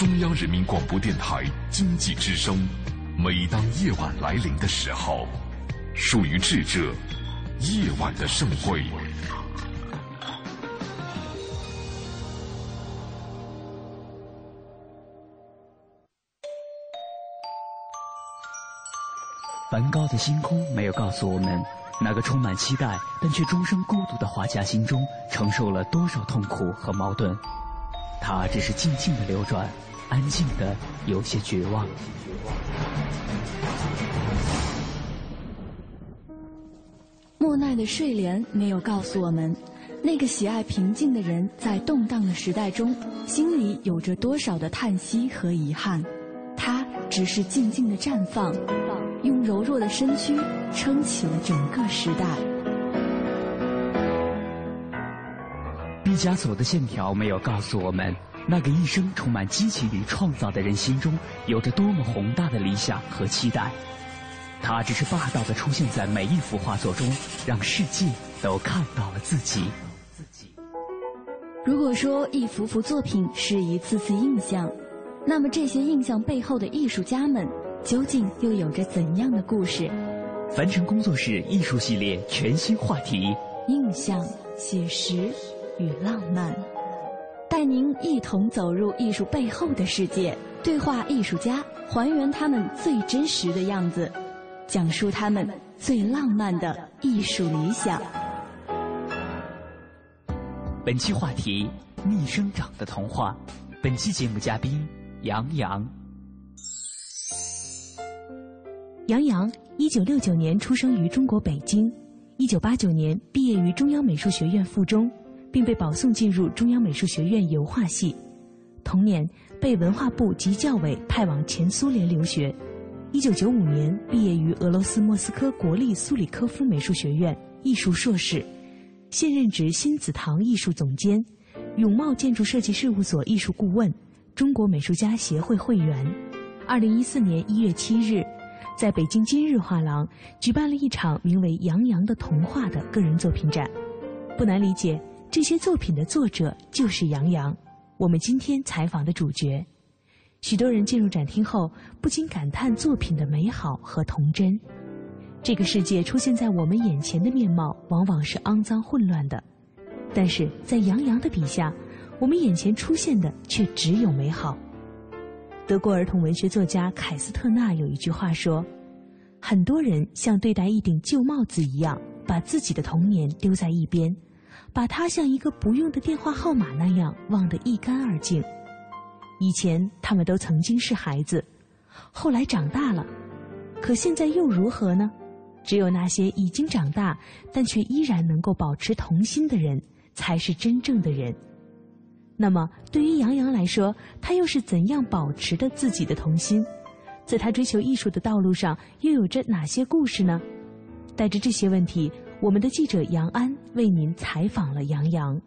中央人民广播电台经济之声。每当夜晚来临的时候，属于智者夜晚的盛会。梵高的星空没有告诉我们，那个充满期待但却终生孤独的画家心中承受了多少痛苦和矛盾。他只是静静的流转，安静的有些绝望。莫奈的睡莲没有告诉我们，那个喜爱平静的人在动荡的时代中，心里有着多少的叹息和遗憾。他只是静静的绽放。用柔弱的身躯撑起了整个时代。毕加索的线条没有告诉我们，那个一生充满激情与创造的人心中有着多么宏大的理想和期待。他只是霸道的出现在每一幅画作中，让世界都看到了自己。如果说一幅幅作品是一次次印象，那么这些印象背后的艺术家们。究竟又有着怎样的故事？凡尘工作室艺术系列全新话题：印象、写实与浪漫，带您一同走入艺术背后的世界，对话艺术家，还原他们最真实的样子，讲述他们最浪漫的艺术理想。本期话题：逆生长的童话。本期节目嘉宾：杨洋。杨洋，一九六九年出生于中国北京，一九八九年毕业于中央美术学院附中，并被保送进入中央美术学院油画系。同年被文化部及教委派往前苏联留学。一九九五年毕业于俄罗斯莫斯科国立苏里科夫美术学院艺术硕士，现任职新紫堂艺术总监，永茂建筑设计事务所艺术顾问，中国美术家协会会员。二零一四年一月七日。在北京今日画廊举办了一场名为《杨洋的童话》的个人作品展，不难理解，这些作品的作者就是杨洋，我们今天采访的主角。许多人进入展厅后，不禁感叹作品的美好和童真。这个世界出现在我们眼前的面貌，往往是肮脏混乱的，但是在杨洋的笔下，我们眼前出现的却只有美好。德国儿童文学作家凯斯特纳有一句话说：“很多人像对待一顶旧帽子一样，把自己的童年丢在一边，把它像一个不用的电话号码那样忘得一干二净。以前他们都曾经是孩子，后来长大了，可现在又如何呢？只有那些已经长大但却依然能够保持童心的人，才是真正的人。”那么，对于杨洋来说，他又是怎样保持着自己的童心？在他追求艺术的道路上，又有着哪些故事呢？带着这些问题，我们的记者杨安为您采访了杨洋。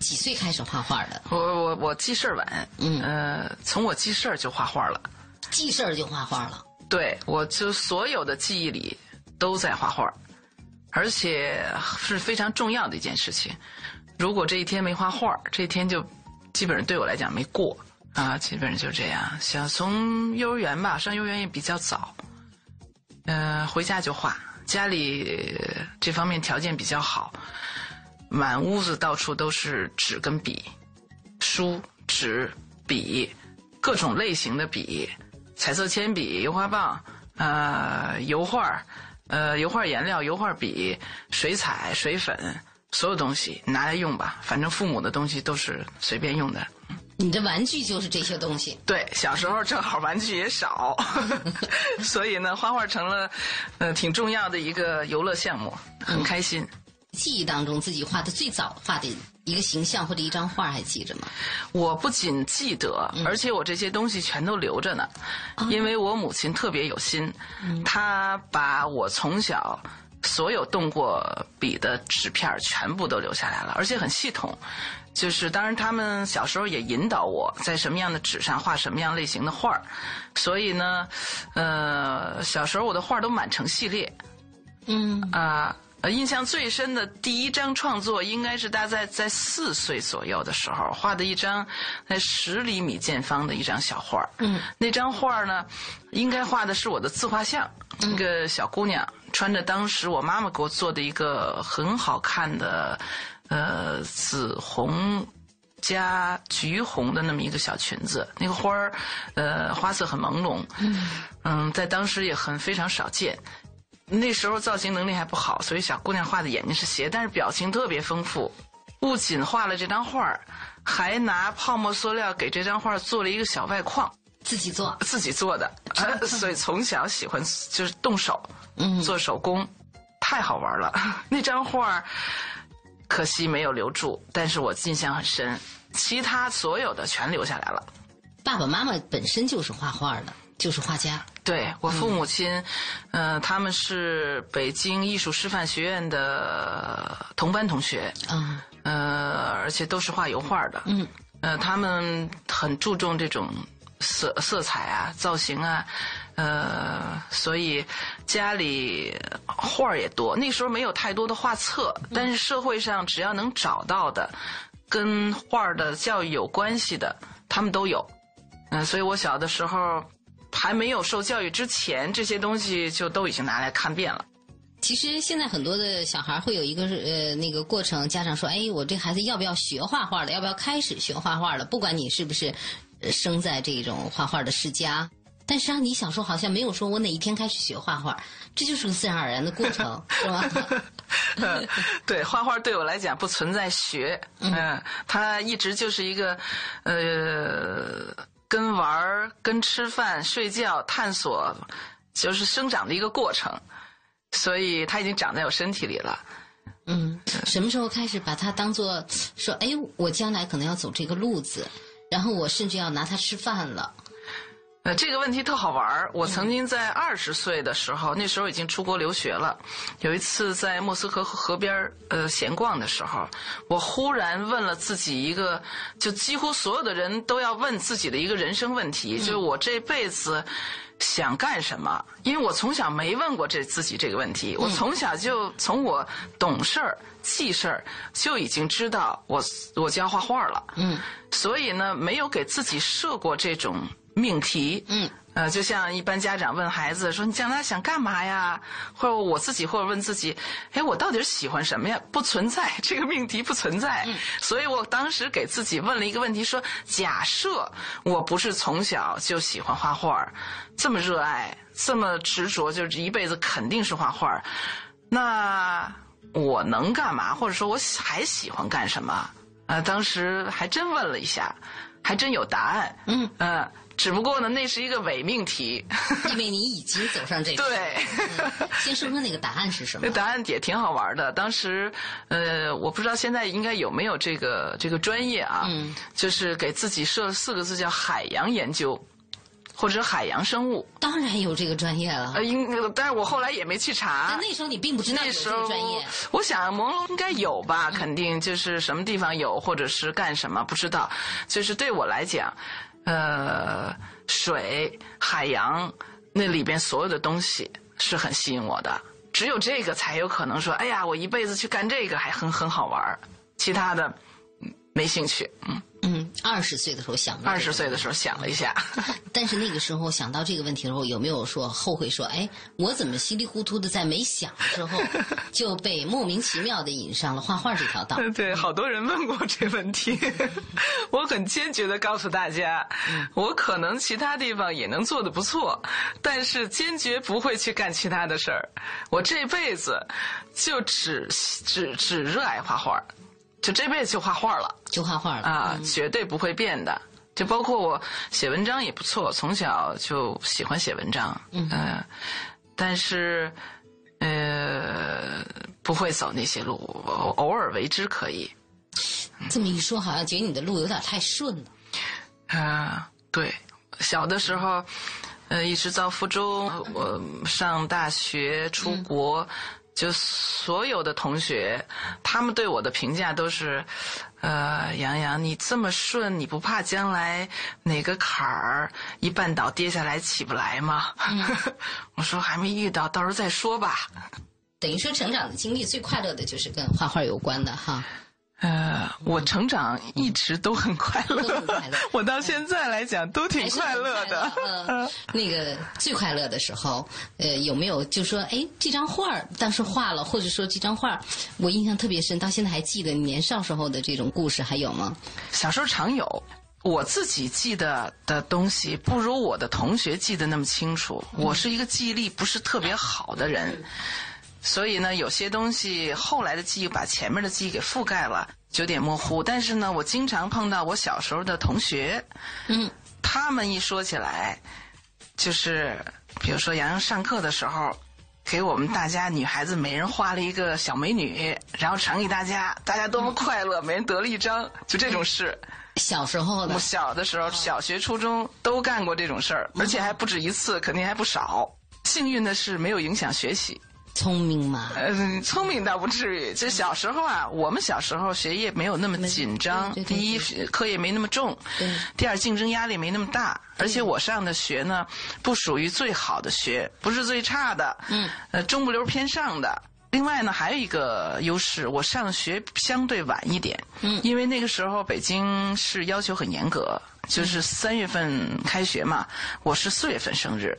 几岁开始画画的？我我我记事儿晚，嗯呃，从我记事儿就画画了，记事儿就画画了。对，我就所有的记忆里都在画画。而且是非常重要的一件事情。如果这一天没画画，这一天就基本上对我来讲没过啊，基本上就这样。想从幼儿园吧，上幼儿园也比较早，嗯，回家就画。家里这方面条件比较好，满屋子到处都是纸跟笔，书、纸、笔，各种类型的笔，彩色铅笔、油画棒，呃，油画。呃，油画颜料、油画笔、水彩、水粉，所有东西拿来用吧。反正父母的东西都是随便用的。你的玩具就是这些东西。对，小时候正好玩具也少，所以呢，画画成了呃挺重要的一个游乐项目，很开心。记忆当中自己画的最早画的一个形象或者一张画还记着吗？我不仅记得，而且我这些东西全都留着呢，因为我母亲特别有心，她把我从小所有动过笔的纸片全部都留下来了，而且很系统。就是当然，他们小时候也引导我在什么样的纸上画什么样类型的画所以呢，呃，小时候我的画都满城系列，嗯。啊。呃，印象最深的第一张创作，应该是大概在四岁左右的时候画的一张，在十厘米见方的一张小画嗯，那张画呢，应该画的是我的自画像，一个小姑娘穿着当时我妈妈给我做的一个很好看的，呃，紫红加橘红的那么一个小裙子。那个花儿，呃，花色很朦胧，嗯，在当时也很非常少见。那时候造型能力还不好，所以小姑娘画的眼睛是斜，但是表情特别丰富。不仅画了这张画还拿泡沫塑料给这张画做了一个小外框，自己做，自己做的。所以从小喜欢就是动手，嗯，做手工，太好玩了。那张画可惜没有留住，但是我印象很深。其他所有的全留下来了。爸爸妈妈本身就是画画的。就是画家，对我父母亲，呃，他们是北京艺术师范学院的同班同学，嗯，呃，而且都是画油画的，嗯，呃，他们很注重这种色色彩啊、造型啊，呃，所以家里画儿也多。那时候没有太多的画册，但是社会上只要能找到的跟画的教育有关系的，他们都有。嗯，所以我小的时候。还没有受教育之前，这些东西就都已经拿来看遍了。其实现在很多的小孩会有一个呃那个过程，家长说：“哎，我这孩子要不要学画画了？要不要开始学画画了？”不管你是不是生在这种画画的世家，但实际上你小时候好像没有说我哪一天开始学画画，这就是个自然而然的过程，是吧？对，画画对我来讲不存在学，嗯，它一直就是一个呃。跟玩儿、跟吃饭、睡觉、探索，就是生长的一个过程，所以它已经长在我身体里了。嗯，什么时候开始把它当做说，哎，我将来可能要走这个路子，然后我甚至要拿它吃饭了。呃，这个问题特好玩儿。我曾经在二十岁的时候，那时候已经出国留学了。有一次在莫斯科河边儿呃闲逛的时候，我忽然问了自己一个，就几乎所有的人都要问自己的一个人生问题，就是我这辈子想干什么？因为我从小没问过这自己这个问题，我从小就从我懂事儿、记事儿就已经知道我我就要画画了。嗯，所以呢，没有给自己设过这种。命题，嗯，呃，就像一般家长问孩子说：“你将来想干嘛呀？”或者我自己，或者问自己：“哎，我到底是喜欢什么呀？”不存在这个命题，不存在。所以我当时给自己问了一个问题：说，假设我不是从小就喜欢画画，这么热爱，这么执着，就是一辈子肯定是画画，那我能干嘛？或者说我还喜欢干什么？啊，当时还真问了一下，还真有答案。嗯嗯。只不过呢，那是一个伪命题，因为你已经走上这个。对，先说说那个答案是什么？那答案也挺好玩的。当时，呃，我不知道现在应该有没有这个这个专业啊？嗯，就是给自己设了四个字，叫海洋研究，或者海洋生物。当然有这个专业了。呃，应，但是我后来也没去查。那时候你并不知道有这个专业。我想朦胧应该有吧，肯定就是什么地方有，或者是干什么不知道。就是对我来讲。呃，水、海洋那里边所有的东西是很吸引我的，只有这个才有可能说，哎呀，我一辈子去干这个还很很好玩其他的没兴趣，嗯。嗯，二十岁的时候想，二十岁的时候想了一下，但是那个时候想到这个问题的时候，有没有说后悔？说，哎，我怎么稀里糊涂的在没想的时候 就被莫名其妙的引上了画画这条道？对，好多人问过这问题，我很坚决的告诉大家，我可能其他地方也能做的不错，但是坚决不会去干其他的事儿。我这辈子就只只只热爱画画。就这辈子就画画了，就画画了啊，绝对不会变的。就包括我写文章也不错，从小就喜欢写文章，嗯，但是呃不会走那些路，偶尔为之可以。这么一说，好像觉得你的路有点太顺了。啊，对，小的时候，呃，一直到附中，我上大学，出国。就所有的同学，他们对我的评价都是，呃，杨洋，你这么顺，你不怕将来哪个坎儿一绊倒跌下来起不来吗？我说还没遇到，到时候再说吧。等于说成长的经历最快乐的就是跟画画有关的哈。呃，我成长一直都很快乐，都很快乐我到现在来讲都挺快乐的。呃，那个最快乐的时候，呃，有没有就说，哎，这张画儿当时画了，或者说这张画儿我印象特别深，到现在还记得年少时候的这种故事，还有吗？小时候常有。我自己记得的东西不如我的同学记得那么清楚。我是一个记忆力不是特别好的人，所以呢，有些东西后来的记忆把前面的记忆给覆盖了，就有点模糊。但是呢，我经常碰到我小时候的同学，嗯，他们一说起来，就是比如说洋洋上课的时候，给我们大家女孩子每人画了一个小美女，然后传给大家，大家多么快乐，每人得了一张，就这种事。小时候的我小的时候，小学、初中都干过这种事儿，而且还不止一次，肯定还不少。幸运的是没有影响学习，聪明嘛，呃，聪明倒不至于。这小时候啊，我们小时候学业没有那么紧张，第一课业没那么重，第二竞争压力没那么大，而且我上的学呢，不属于最好的学，不是最差的，嗯，呃，中不溜偏上的。另外呢，还有一个优势，我上学相对晚一点，嗯因为那个时候北京是要求很严格，就是三月份开学嘛，我是四月份生日，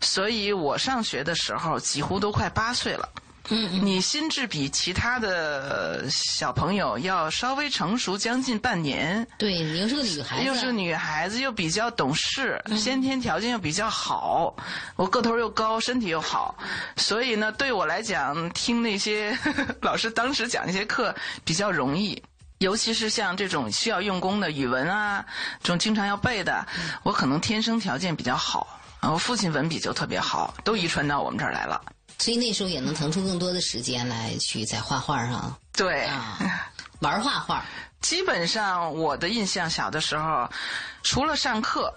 所以我上学的时候几乎都快八岁了。嗯嗯，你心智比其他的小朋友要稍微成熟将近半年，对你又是个女孩子，又是女孩子，又比较懂事，先天条件又比较好，我个头又高，身体又好，所以呢，对我来讲，听那些 老师当时讲那些课比较容易。尤其是像这种需要用功的语文啊，这种经常要背的，我可能天生条件比较好。啊我父亲文笔就特别好，都遗传到我们这儿来了。所以那时候也能腾出更多的时间来去在画画上对，啊，玩画画。基本上我的印象，小的时候，除了上课，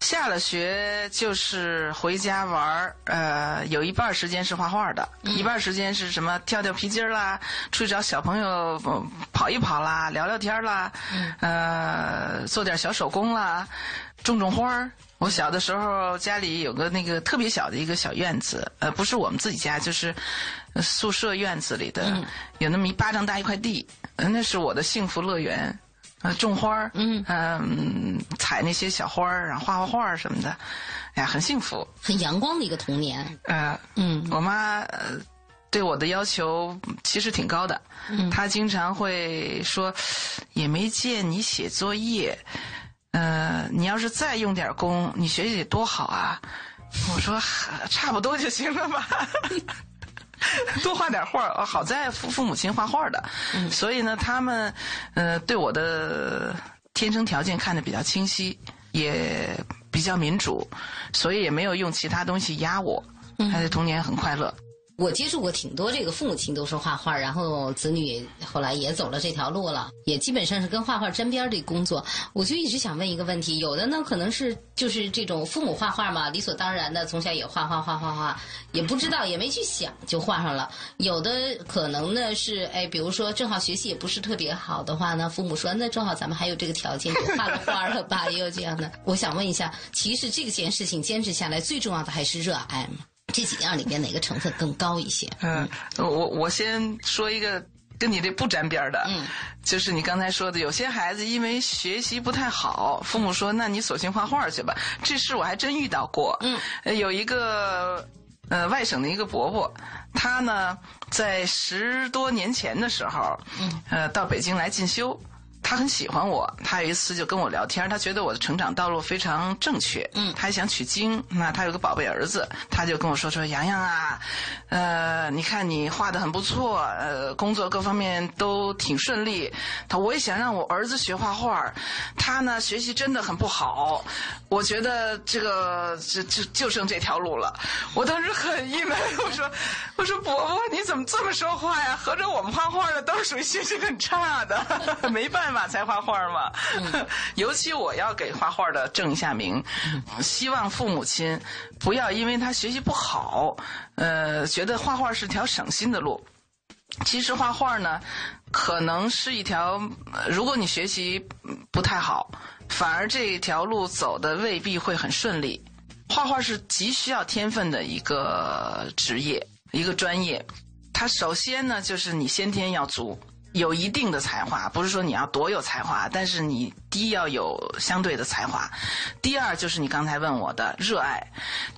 下了学就是回家玩儿。呃，有一半儿时间是画画的，一半儿时间是什么跳跳皮筋儿啦，出去找小朋友呃跑一跑啦，聊聊天儿啦，呃，做点小手工啦，种种花儿。我小的时候家里有个那个特别小的一个小院子，呃，不是我们自己家，就是呃宿舍院子里的，有那么一巴掌大一块地，呃那是我的幸福乐园。呃，种花儿，嗯嗯，采那些小花儿，然后画画画儿什么的，哎呀，很幸福。很阳光的一个童年，呃，嗯我妈呃对我的要求其实挺高的，嗯她经常会说，也没见你写作业，呃，你要是再用点功，你学习得多好啊！我说差不多就行了吧。多画点画好在父父母亲画画的，所以呢，他们呃对我的天生条件看得比较清晰，也比较民主，所以也没有用其他东西压我，他的童年很快乐。我接触过挺多这个父母亲都是画画，然后子女后来也走了这条路了，也基本上是跟画画沾边的工作。我就一直想问一个问题，有的呢可能是就是这种父母画画嘛，理所当然的从小也画画画画画，也不知道也没去想就画上了。有的可能呢是哎，比如说正好学习也不是特别好的话呢，父母说那正好咱们还有这个条件，就画个画了吧，也有这样的。我想问一下，其实这件事情坚持下来，最重要的还是热爱嘛？这几样里边哪个成分更高一些？嗯，我我先说一个跟你这不沾边儿的，嗯，就是你刚才说的，有些孩子因为学习不太好，父母说那你索性画画去吧。这事我还真遇到过，嗯呃，有一个呃外省的一个伯伯，他呢在十多年前的时候，嗯，呃到北京来进修。他很喜欢我，他有一次就跟我聊天，他觉得我的成长道路非常正确，嗯他还想取经。那他有个宝贝儿子，他就跟我说说洋洋啊，呃，你看你画的很不错，呃，工作各方面都挺顺利。他我也想让我儿子学画画，他呢学习真的很不好，我觉得这个就就就剩这条路了。我当时很郁闷，我说我说伯伯你怎么这么说话呀？合着我们画画的都是属于学习很差的，没办法才画画嘛。尤其我要给画画的正一下名，希望父母亲不要因为他学习不好，呃，觉得画画是条省心的路。其实画画呢，可能是一条，呃如果你学习嗯不太好，反而这条路走的未必会很顺利。画画是极需要天分的一个职业，一个专业。它首先呢，就是你先天要足。有一定的才华，不是说你要多有才华，但是你第一要有相对的才华，第二就是你刚才问我的热爱，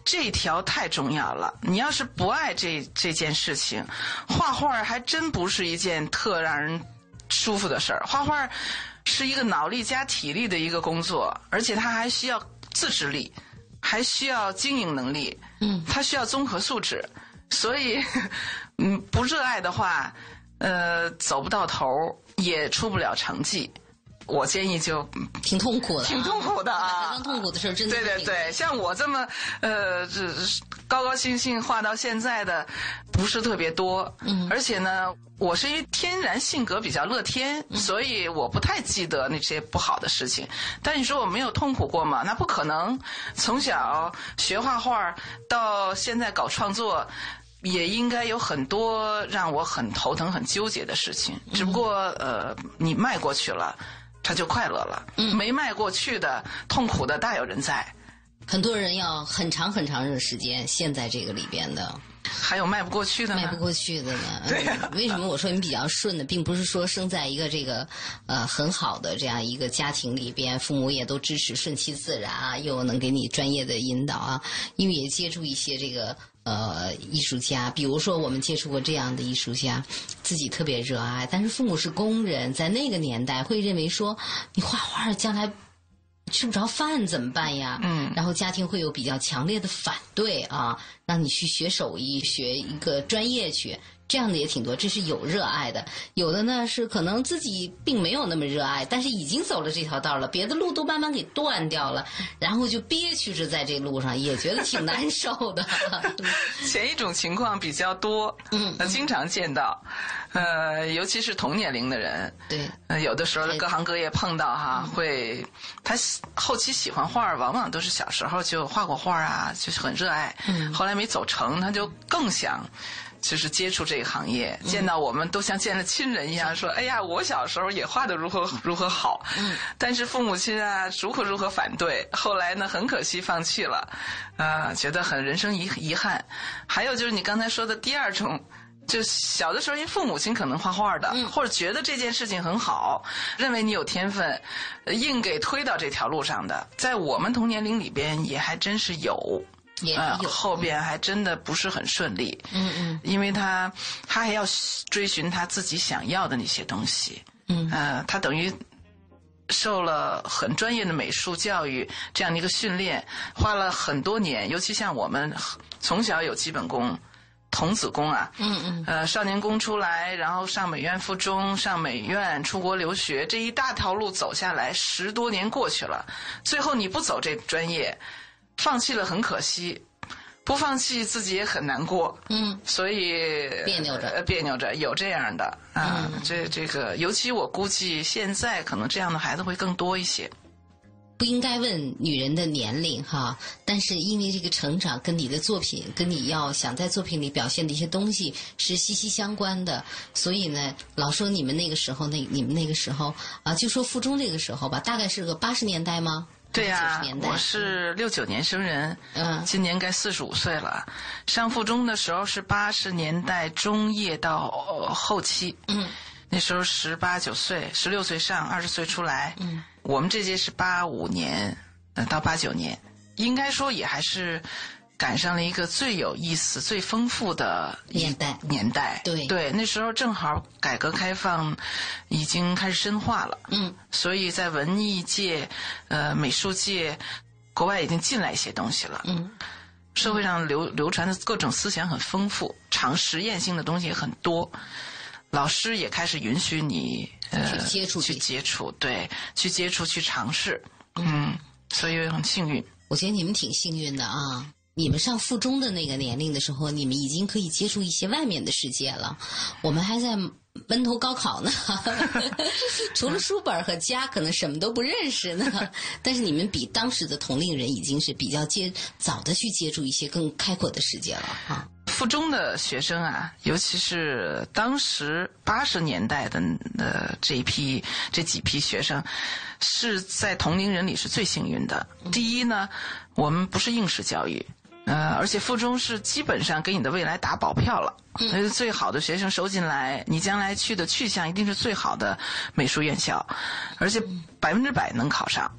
这条太重要了。你要是不爱这这件事情，画画还真不是一件特让人舒服的事儿。画画是一个脑力加体力的一个工作，而且它还需要自制力，还需要经营能力，嗯，它需要综合素质，所以，嗯，不热爱的话。呃，走不到头也出不了成绩，我建议就挺痛苦的，挺痛苦的啊！非常痛苦的事真的。对对对，像我这么呃，这高高兴兴画到现在的不是特别多，嗯，而且呢，我是因为天然性格比较乐天，所以我不太记得那些不好的事情。但你说我没有痛苦过吗？那不可能。从小学画画到现在搞创作。也应该有很多让我很头疼、很纠结的事情，只不过呃，你迈过去了，他就快乐了；没迈过去的，痛苦的大有人在。很多人要很长很长的时间陷在这个里边的。还有迈不过去的，迈不过去的呢？对为什么我说你比较顺呢？并不是说生在一个这个呃很好的这样一个家庭里边，父母也都支持，顺其自然啊，又能给你专业的引导啊。因为也接触一些这个呃艺术家，比如说我们接触过这样的艺术家，自己特别热爱，但是父母是工人，在那个年代会认为说你画画将来。吃不着饭怎么办呀？嗯，然后家庭会有比较强烈的反对啊，让你去学手艺，学一个专业去。这样的也挺多，这是有热爱的；有的呢是可能自己并没有那么热爱，但是已经走了这条道了，别的路都慢慢给断掉了，然后就憋屈着在这路上，也觉得挺难受的。前一种情况比较多，嗯，经常见到，呃，尤其是同年龄的人，对，有的时候各行各业碰到哈，会他后期喜欢画，往往都是小时候就画过画啊，就是很热爱，嗯，后来没走成，他就更想。就是接触这个行业，见到我们都像见了亲人一样，说：“哎呀，我小时候也画的如何如何好。”但是父母亲啊，如何如何反对，后来呢，很可惜放弃了，啊，觉得很人生遗遗憾。还有就是你刚才说的第二种，就小的时候，因为父母亲可能画画的，或者觉得这件事情很好，认为你有天分，硬给推到这条路上的，在我们同年龄里边也还真是有。呃，后边还真的不是很顺利。嗯嗯，因为他他还要追寻他自己想要的那些东西。嗯，呃，他等于受了很专业的美术教育这样的一个训练，花了很多年。尤其像我们从小有基本功，童子功啊。嗯嗯。呃，少年宫出来，然后上美院附中，上美院出国留学，这一大条路走下来，十多年过去了，最后你不走这专业。放弃了很可惜，不放弃自己也很难过。嗯，所以别扭着，别扭着，有这样的啊。这这个，尤其我估计现在可能这样的孩子会更多一些。不应该问女人的年龄哈，但是因为这个成长跟你的作品，跟你要想在作品里表现的一些东西是息息相关的，所以呢，老说你们那个时候，那你们那个时候啊，就说附中这个时候吧，大概是个八十年代吗？对呀，我是六九年生人，嗯，今年该四十五岁了。上附中的时候是八十年代中叶到后期，嗯，那时候十八九岁，十六岁上，二十岁出来。嗯，我们这届是八五年，嗯，到八九年，应该说也还是。赶上了一个最有意思、最丰富的年代，年代。对。对，那时候正好改革开放已经开始深化了，嗯，所以在文艺界、呃美术界，国外已经进来一些东西了，嗯，社会上流流传的各种思想很丰富，尝实验性的东西也很多，老师也开始允许你呃去接触去接触，对，去接触去尝试，嗯，所以很幸运。我觉得你们挺幸运的啊。你们上附中的那个年龄的时候，你们已经可以接触一些外面的世界了。我们还在闷头高考呢，除了书本和家，可能什么都不认识呢。但是你们比当时的同龄人已经是比较接早的去接触一些更开阔的世界了哈。附中的学生啊，尤其是当时八十年代的呃这一批这几批学生，是在同龄人里是最幸运的。第一呢，我们不是应试教育。呃，而且附中是基本上给你的未来打保票了，所以最好的学生收进来，你将来去的去向一定是最好的美术院校，而且百分之百能考上。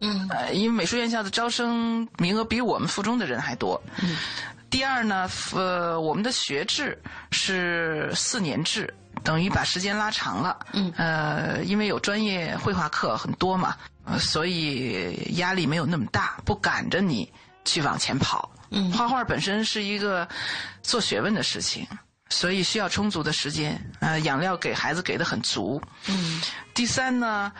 嗯呃，因为美术院校的招生名额比我们附中的人还多。嗯第二呢，呃，我们的学制是四年制，等于把时间拉长了。嗯呃，因为有专业绘画课很多嘛，呃所以压力没有那么大，不赶着你去往前跑。嗯画画本身是一个做学问的事情，所以需要充足的时间。呃，养料给孩子给的很足。嗯第三呢，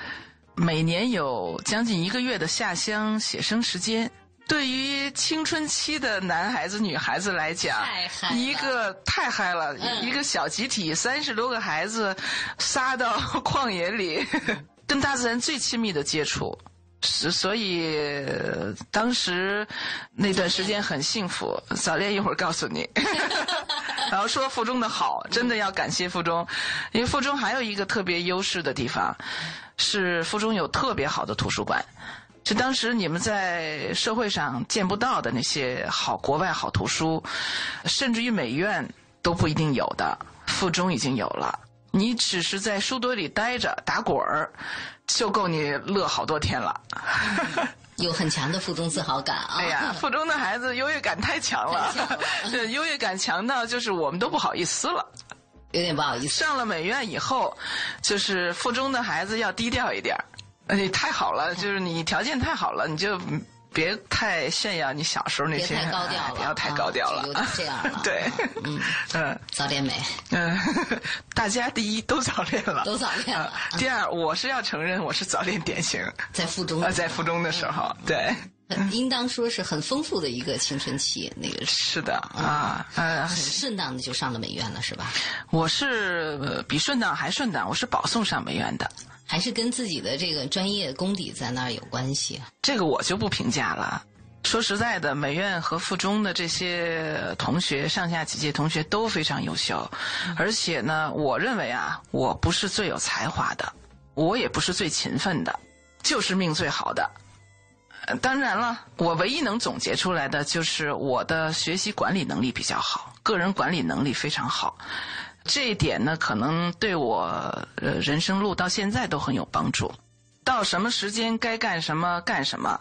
每年有将近一个月的下乡写生时间。对于青春期的男孩子、女孩子来讲太嗨，了一个太嗨了，嗯一个小集体，三十多个孩子，撒到 旷野里，跟大自然最亲密的接触。是，所以呃当时那段时间很幸福。早恋一会儿告诉你，然后说附中的好，真的要感谢附中，因为附中还有一个特别优势的地方，是附中有特别好的图书馆。是当时你们在社会上见不到的那些好国外好图书，甚至于美院都不一定有的，附中已经有了。你只是在书堆里待着打滚儿，就够你乐好多天了。有很强的附中自豪感啊。哎呀，附中的孩子优越感太强了太强了，对，优越感强到就是我们都不好意思了。有点不好意思。上了美院以后，就是附中的孩子要低调一点你太好了，就是你条件太好了，你就别太炫耀你小时候那别些，太高调了，哎不要太高调了，啊有点这样了。对，嗯，嗯早恋美嗯，大家第一都早恋了，都早恋了啊第二，我是要承认我是早恋典型，在附中啊，在附中的时候，对，应当说是很丰富的一个青春期，那个是是的啊，呃，很顺当的就上了美院了，是吧？我是呃比顺当还顺当，我是保送上美院的。还是跟自己的这个专业功底在那儿有关系啊？这个我就不评价了。说实在的，美院和附中的这些同学，上下几届同学都非常优秀，而且呢，我认为啊，我不是最有才华的，我也不是最勤奋的，就是命最好的。呃当然了，我唯一能总结出来的就是我的学习管理能力比较好，个人管理能力非常好。这一点呢，可能对我呃人生路到现在都很有帮助。到什么时间该干什么干什么，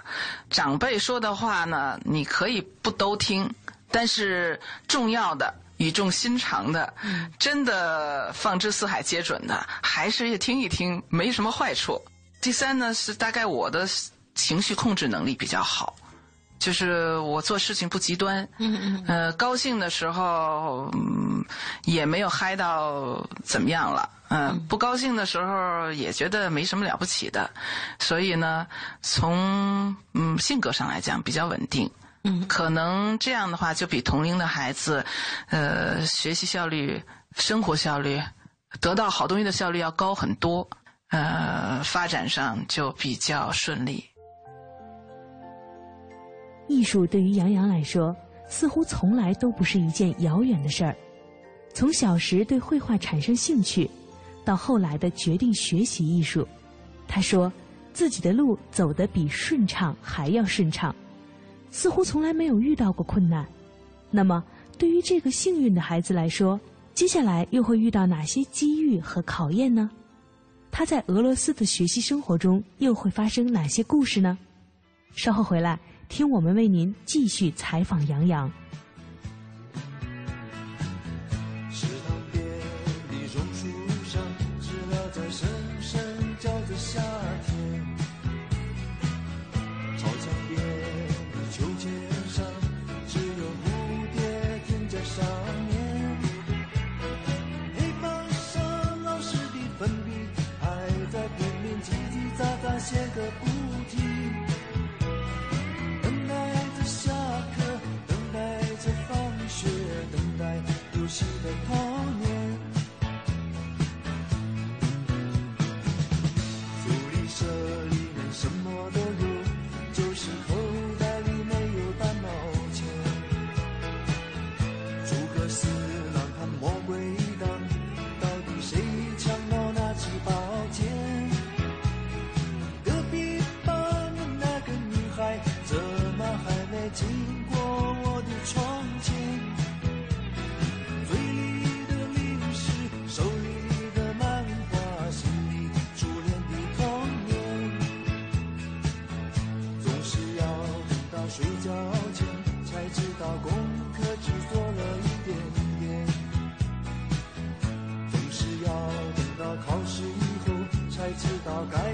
长辈说的话呢，你可以不都听，但是重要的、语重心长的，真的放之四海皆准的，还是也听一听，没什么坏处。第三呢，是大概我的情绪控制能力比较好。就是我做事情不极端，嗯嗯呃，高兴的时候，嗯，也没有嗨到怎么样了，嗯、不高兴的时候也觉得没什么了不起的，所以呢，从嗯性格上来讲比较稳定，嗯。可能这样的话就比同龄的孩子，呃，学习效率、生活效率、得到好东西的效率要高很多，呃，发展上就比较顺利。艺术对于杨洋来说，似乎从来都不是一件遥远的事儿。从小时对绘画产生兴趣，到后来的决定学习艺术，他说自己的路走得比顺畅还要顺畅，似乎从来没有遇到过困难。那么，对于这个幸运的孩子来说，接下来又会遇到哪些机遇和考验呢？他在俄罗斯的学习生活中又会发生哪些故事呢？稍后回来。听我们为您继续采访杨洋。池塘边的榕树上，知了在声声叫着夏天。操场边的秋千上，只有蝴蝶停在上面。黑板上老师的粉笔还在拼命叽叽喳喳写个不睡觉前才知道功课只做了一点点总是要等到考试以后才知道该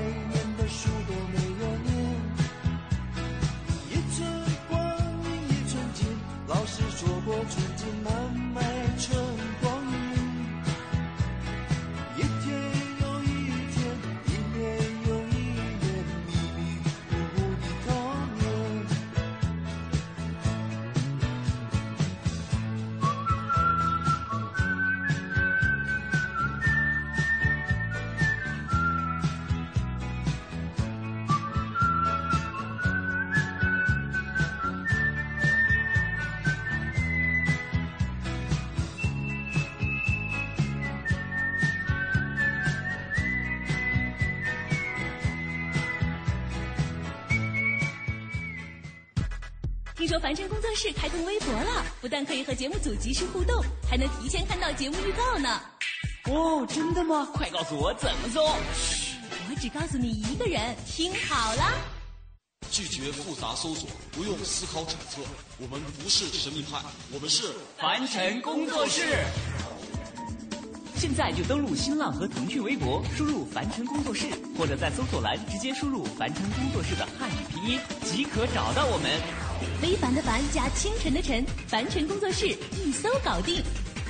说凡尘工作室开通微博了，不但可以和节目组及时互动，还能提前看到节目预告呢。哦，真的吗？快告诉我怎么做。我只告诉你一个人，听好了。拒绝复杂搜索，不用思考揣测。我们不是神秘派，我们是凡尘工作室。现在就登录新浪和腾讯微博，输入“凡尘工作室”，或者在搜索栏直接输入“凡尘工作室”的汉语拼音，即可找到我们。非凡的凡加清晨的晨，凡尘工作室一搜搞定。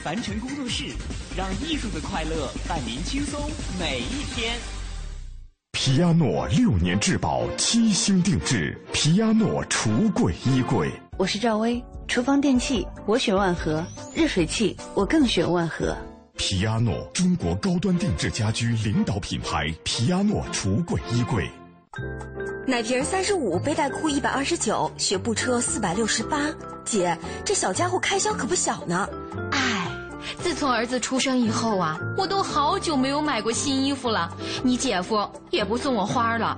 凡尘工作室，让艺术的快乐伴您轻松每一天。皮亚诺六年质保，七星定制，皮亚诺橱柜衣柜。我是赵薇，厨房电器我选万和，热水器我更选万和。皮亚诺，中国高端定制家居领导品牌，皮亚诺橱柜衣柜。奶瓶三十五，背带裤一百二十九，学步车四百六十八。姐，这小家伙开销可不小呢。唉，自从儿子出生以后啊，我都好久没有买过新衣服了。你姐夫也不送我花了。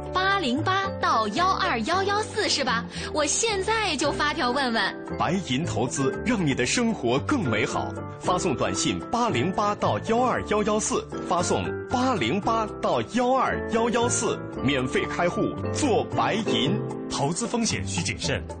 八零八到幺二幺幺四是吧？我现在就发条问问。白银投资让你的生活更美好。发送短信八零八到幺二幺幺四，发送八零八到幺二幺幺四，免费开户做白银。投资风险需谨慎。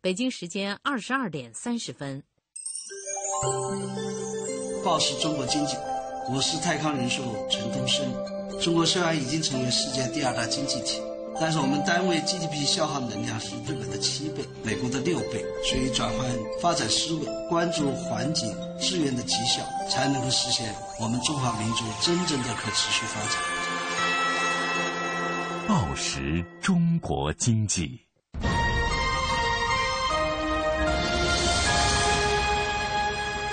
北京时间二十二点三十分。报时中国经济，我是泰康人寿陈东升。中国虽然已经成为世界第二大经济体，但是我们单位 GDP 消耗能量是日本的七倍，美国的六倍。所以转换发展思维，关注环境资源的绩效，才能够实现我们中华民族真正的可持续发展。报时中国经济。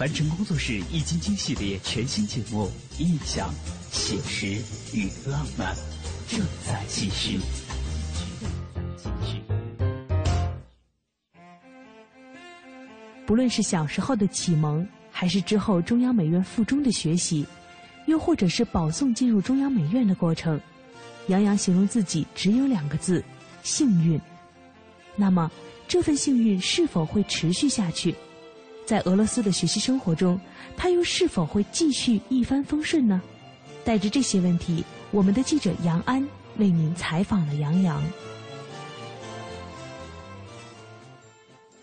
凡尘工作室易筋经系列全新节目《印象、写实与浪漫》正在继续。不论是小时候的启蒙，还是之后中央美院附中的学习，又或者是保送进入中央美院的过程，杨洋形容自己只有两个字：幸运。那么，这份幸运是否会持续下去？在俄罗斯的学习生活中，他又是否会继续一帆风顺呢？带着这些问题，我们的记者杨安为您采访了杨洋。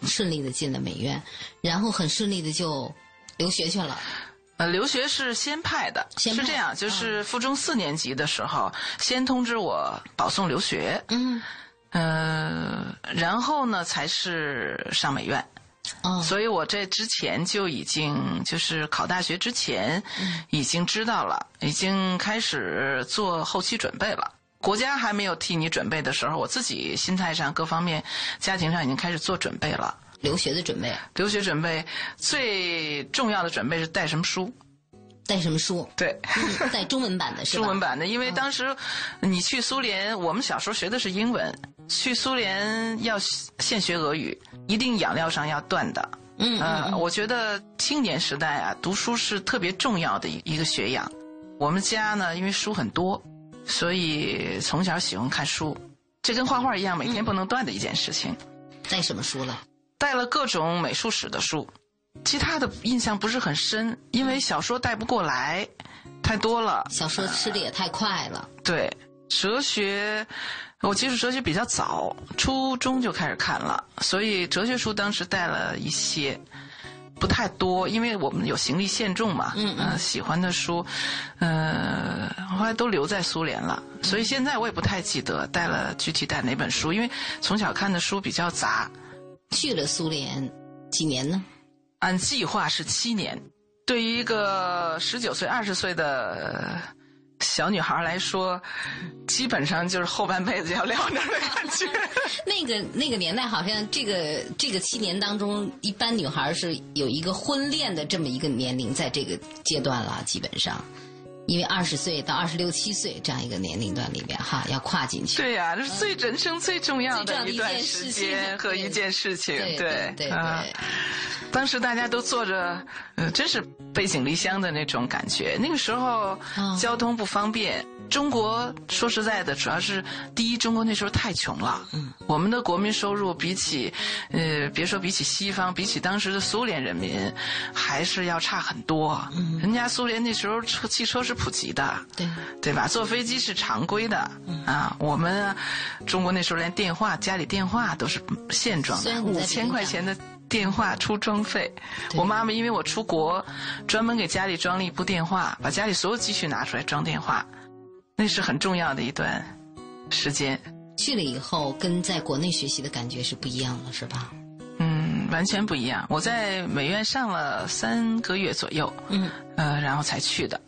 顺利的进了美院，然后很顺利的就留学去了。呃，留学是先派的，先是这样，就是附中四年级的时候，先通知我保送留学，嗯，呃，然后呢才是上美院。哦，所以我这之前就已经就是考大学之前，已经知道了，已经开始做后期准备了。国家还没有替你准备的时候，我自己心态上各方面、家庭上已经开始做准备了。留学的准备，留学准备最重要的准备是带什么书？带什么书？对，带中文版的 是吧？中文版的，因为当时你去苏联，我们小时候学的是英文，去苏联要现学俄语，一定养料上要断的。嗯呃，我觉得青年时代啊，读书是特别重要的一一个学养。我们家呢，因为书很多，所以从小喜欢看书，这跟画画一样，每天不能断的一件事情。带什么书了？带了各种美术史的书，其他的印象不是很深，因为小说带不过来，太多了。小说吃的也太快了。对，哲学，我接触哲学比较早，初中就开始看了，所以哲学书当时带了一些，不太多，因为我们有行李限重嘛。嗯嗯、喜欢的书，呃，后来都留在苏联了，所以现在我也不太记得带了具体带哪本书，因为从小看的书比较杂。去了苏联几年呢？按计划是七年。对于一个十九岁、二十岁的小女孩来说，基本上就是后半辈子要撂那儿的感觉。那个那个年代，好像这个这个七年当中，一般女孩是有一个婚恋的这么一个年龄，在这个阶段了，基本上。因为二十岁到二十六七岁这样一个年龄段里面，哈，要跨进去。对呀、这是最人生最重要的的一段时间和一件事情。对对对当时大家都坐着，呃，真是背井离乡的那种感觉。那个时候交通不方便，中国说实在的，主要是第一，中国那时候太穷了。嗯，我们的国民收入比起，呃，别说比起西方，比起当时的苏联人民，还是要差很多。嗯，人家苏联那时候车汽车是普及的，对对吧？坐飞机是常规的。啊，我们啊中国那时候连电话，家里电话都是现装的，五千块钱的。电话出装费，我妈妈因为我出国，专门给家里装了一部电话，把家里所有积蓄拿出来装电话，那是很重要的一段时间。去了以后，跟在国内学习的感觉是不一样了，是吧？嗯，完全不一样。我在美院上了三个月左右，嗯，呃，然后才去的。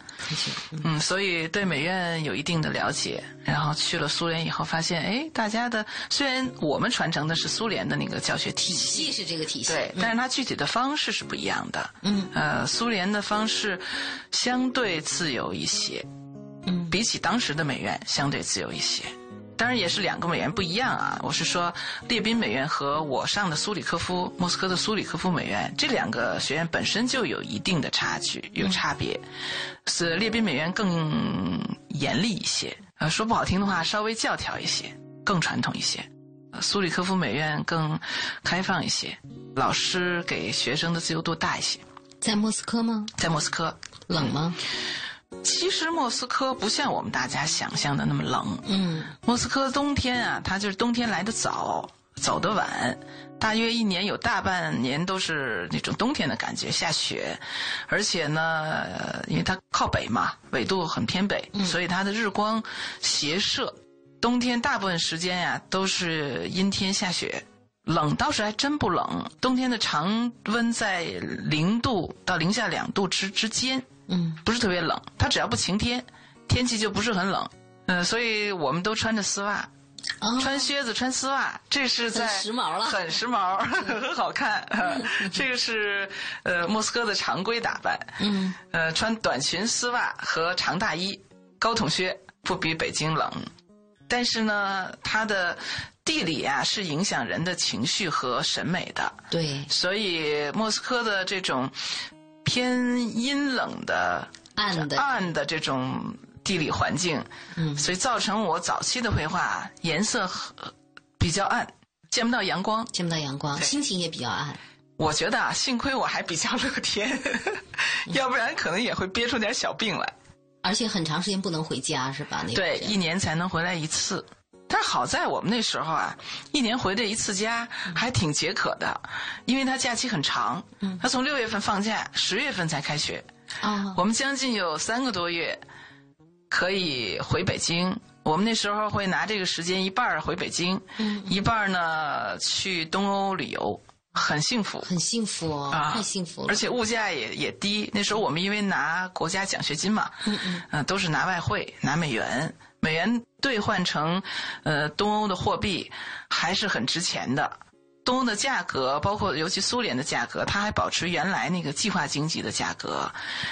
嗯，所以对美院有一定的了解。然后去了苏联以后，发现，哎，大家的虽然我们传承的是苏联的那个教学体系，系是这个体系，对，但是它具体的方式是不一样的。嗯，呃，苏联的方式相对自由一些，嗯，比起当时的美院相对自由一些。当然也是两个美院不一样啊！我是说，列宾美院和我上的苏里科夫，莫斯科的苏里科夫美院，这两个学院本身就有一定的差距，有差别。是列宾美院更严厉一些，呃，说不好听的话，稍微教条一些，更传统一些。呃苏里科夫美院更开放一些，老师给学生的自由度大一些。在莫斯科吗？在莫斯科冷吗？其实莫斯科不像我们大家想象的那么冷。嗯，莫斯科冬天啊，它就是冬天来的早，走得晚，大约一年有大半年都是那种冬天的感觉，下雪，而且呢，呃因为它靠北嘛，纬度很偏北，所以它的日光斜射，冬天大部分时间呀、都是阴天下雪，冷倒是还真不冷。冬天的常温在零度到零下两度之之间，嗯，不是特别冷。它只要不晴天，天气就不是很冷。嗯、所以我们都穿着丝袜。穿靴子、穿丝袜，这是在时髦了很时髦，很好看。这个是呃莫斯科的常规打扮。嗯，呃，穿短裙、丝袜和长大衣、高筒靴，不比北京冷。但是呢，它的地理啊是影响人的情绪和审美的。对，所以莫斯科的这种偏阴冷的、暗的暗的这种地理环境，嗯，所以造成我早期的绘画颜色很比较暗，见不到阳光，见不到阳光，心情也比较暗。我觉得啊，幸亏我还比较乐天，要不然可能也会憋出点小病来。而且很长时间不能回家是吧？那对，一年才能回来一次。但好在我们那时候啊，一年回这一次家还挺解渴的，因为他假期很长。嗯，它从六月份放假，十月份才开学。啊，我们将近有三个多月可以回北京。我们那时候会拿这个时间一半儿回北京，嗯，一半儿呢去东欧旅游，很幸福，很幸福哦，啊，太幸福了。而且物价也也低。那时候我们因为拿国家奖学金嘛，嗯嗯，呃，都是拿外汇，拿美元，美元兑换成呃东欧的货币，还是很值钱的。东欧的价格，包括尤其苏联的价格，它还保持原来那个计划经济的价格，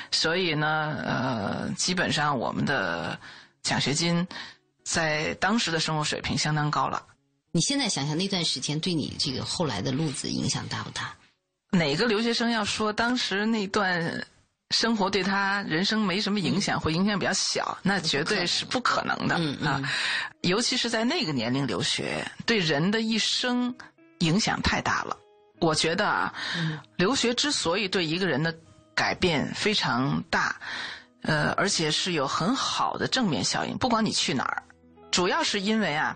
所以呢，呃，基本上我们的奖学金在当时的生活水平相当高了。你现在想想那段时间对你这个后来的路子影响大不大？哪个留学生要说当时那段生活对他人生没什么影响，或影响比较小，那绝对是不可能的啊！尤其是在那个年龄留学，对人的一生影响太大了。我觉得啊，留学之所以对一个人的改变非常大，呃，而且是有很好的正面效应，不管你去哪儿，主要是因为啊，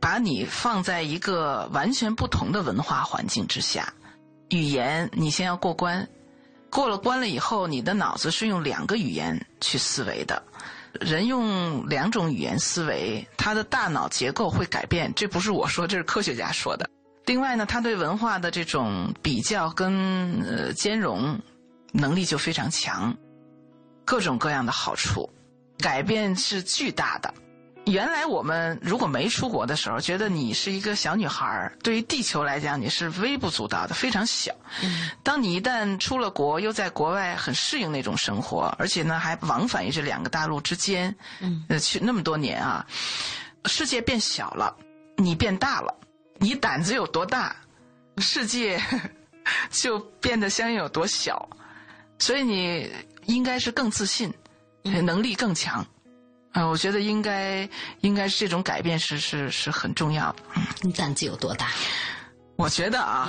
把你放在一个完全不同的文化环境之下。语言你先要过关，过了关了以后，你的脑子是用两个语言去思维的。人用两种语言思维，他的大脑结构会改变，这不是我说，这是科学家说的。另外呢，他对文化的这种比较跟呃兼容能力就非常强，各种各样的好处，改变是巨大的。原来我们如果没出国的时候，觉得你是一个小女孩儿，对于地球来讲你是微不足道的，非常小。当你一旦出了国，又在国外很适应那种生活，而且呢还往返于这两个大陆之间，嗯，呃，去那么多年啊，世界变小了，你变大了，你胆子有多大，世界 就变得相应有多小，所以你应该是更自信，能力更强。啊、我觉得应该应该是这种改变是是是很重要的。你胆子有多大？我觉得啊，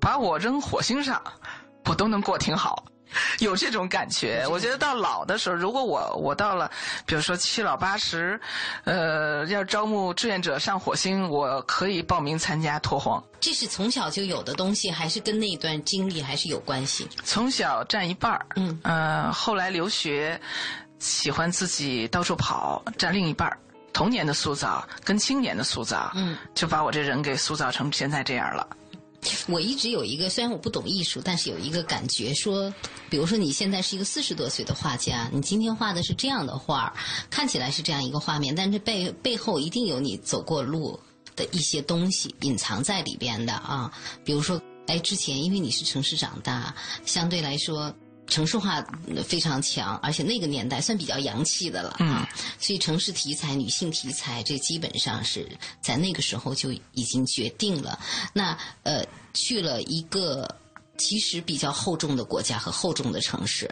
把我扔火星上，我都能过挺好。有这种感觉，我觉得到老的时候，如果我我到了，比如说七老八十，呃，要招募志愿者上火星，我可以报名参加拓荒。这是从小就有的东西，还是跟那一段经历还是有关系？从小占一半儿，嗯，呃，后来留学，喜欢自己到处跑，占另一半儿。童年的塑造跟青年的塑造，嗯，就把我这人给塑造成现在这样了。我一直有一个，虽然我不懂艺术，但是有一个感觉说，比如说你现在是一个四十多岁的画家，你今天画的是这样的画看起来是这样一个画面，但是背背后一定有你走过路的一些东西隐藏在里边的啊。比如说，哎，之前因为你是城市长大，相对来说。城市化非常强，而且那个年代算比较洋气的了啊，所以城市题材、女性题材，这基本上是在那个时候就已经决定了。那呃，去了一个其实比较厚重的国家和厚重的城市，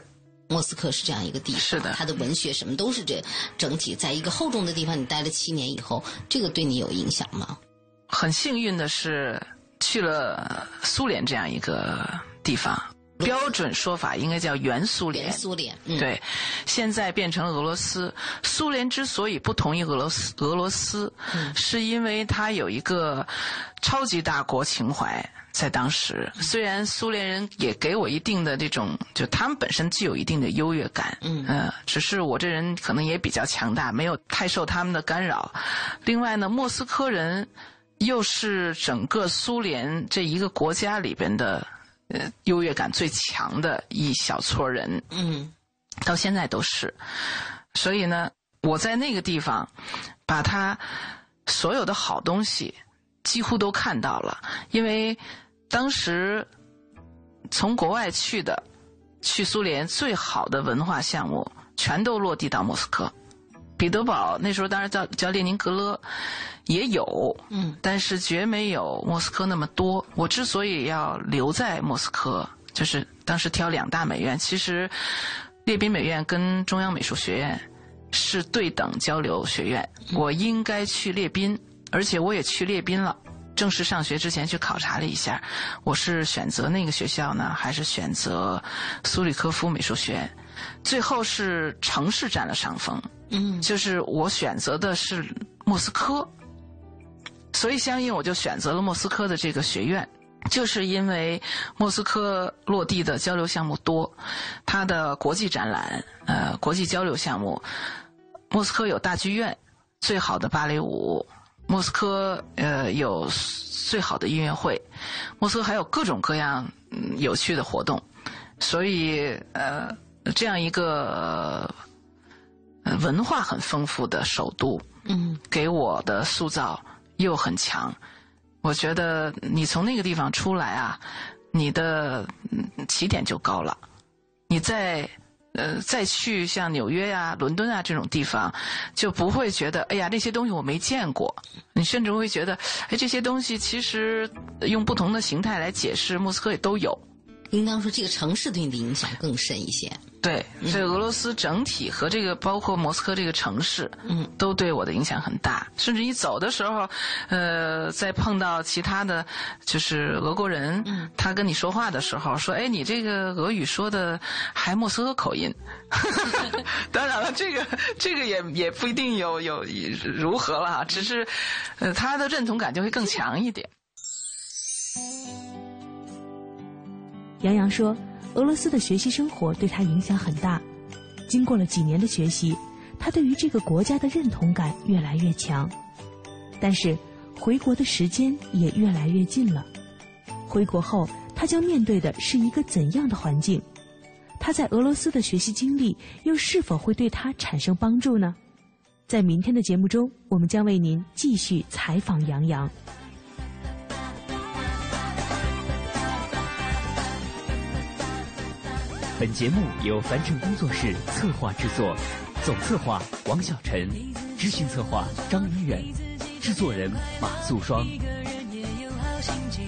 莫斯科是这样一个地方，是的，它的文学什么都是这整体，在一个厚重的地方，你待了七年以后，这个对你有影响吗？很幸运的是，去了苏联这样一个地方。标准说法应该叫原苏联。原苏联，嗯、对，现在变成了俄罗斯。苏联之所以不同意俄罗斯，俄罗斯，嗯、是因为它有一个超级大国情怀。在当时，虽然苏联人也给我一定的这种，就他们本身具有一定的优越感，嗯，呃，只是我这人可能也比较强大，没有太受他们的干扰。另外呢，莫斯科人又是整个苏联这一个国家里边的。呃，优越感最强的一小撮人，嗯，到现在都是。所以呢，我在那个地方，把他所有的好东西几乎都看到了。因为当时从国外去的，去苏联最好的文化项目，全都落地到莫斯科。彼得堡那时候当然叫叫列宁格勒，也有，嗯，但是绝没有莫斯科那么多。我之所以要留在莫斯科，就是当时挑两大美院，其实列宾美院跟中央美术学院是对等交流学院，我应该去列宾，而且我也去列宾了。正式上学之前去考察了一下，我是选择那个学校呢，还是选择苏里科夫美术学院？最后是城市占了上风。嗯，就是我选择的是莫斯科，所以相应我就选择了莫斯科的这个学院，就是因为莫斯科落地的交流项目多，它的国际展览、呃国际交流项目，莫斯科有大剧院，最好的芭蕾舞，莫斯科呃有最好的音乐会，莫斯科还有各种各样、嗯、有趣的活动，所以呃这样一个。文化很丰富的首都，嗯，给我的塑造又很强。我觉得你从那个地方出来啊，你的起点就高了。你再呃再去像纽约呀、伦敦啊这种地方，就不会觉得哎呀那些东西我没见过。你甚至会觉得，哎这些东西其实用不同的形态来解释，莫斯科也都有。应当说这个城市对你的影响更深一些。对，所以俄罗斯整体和这个包括莫斯科这个城市，嗯，都对我的影响很大。甚至你走的时候，呃，在碰到其他的就是俄国人，嗯，他跟你说话的时候说：“哎，你这个俄语说的还莫斯科口音。”当然了，这个这个也也不一定有有如何了，只是呃，他的认同感就会更强一点。杨洋说。俄罗斯的学习生活对他影响很大。经过了几年的学习，他对于这个国家的认同感越来越强。但是，回国的时间也越来越近了。回国后，他将面对的是一个怎样的环境？他在俄罗斯的学习经历又是否会对他产生帮助呢？在明天的节目中，我们将为您继续采访杨洋。本节目由樊城工作室策划制作，总策划王小晨，执行策划张怡远，制作人马素双。一个人也有好心情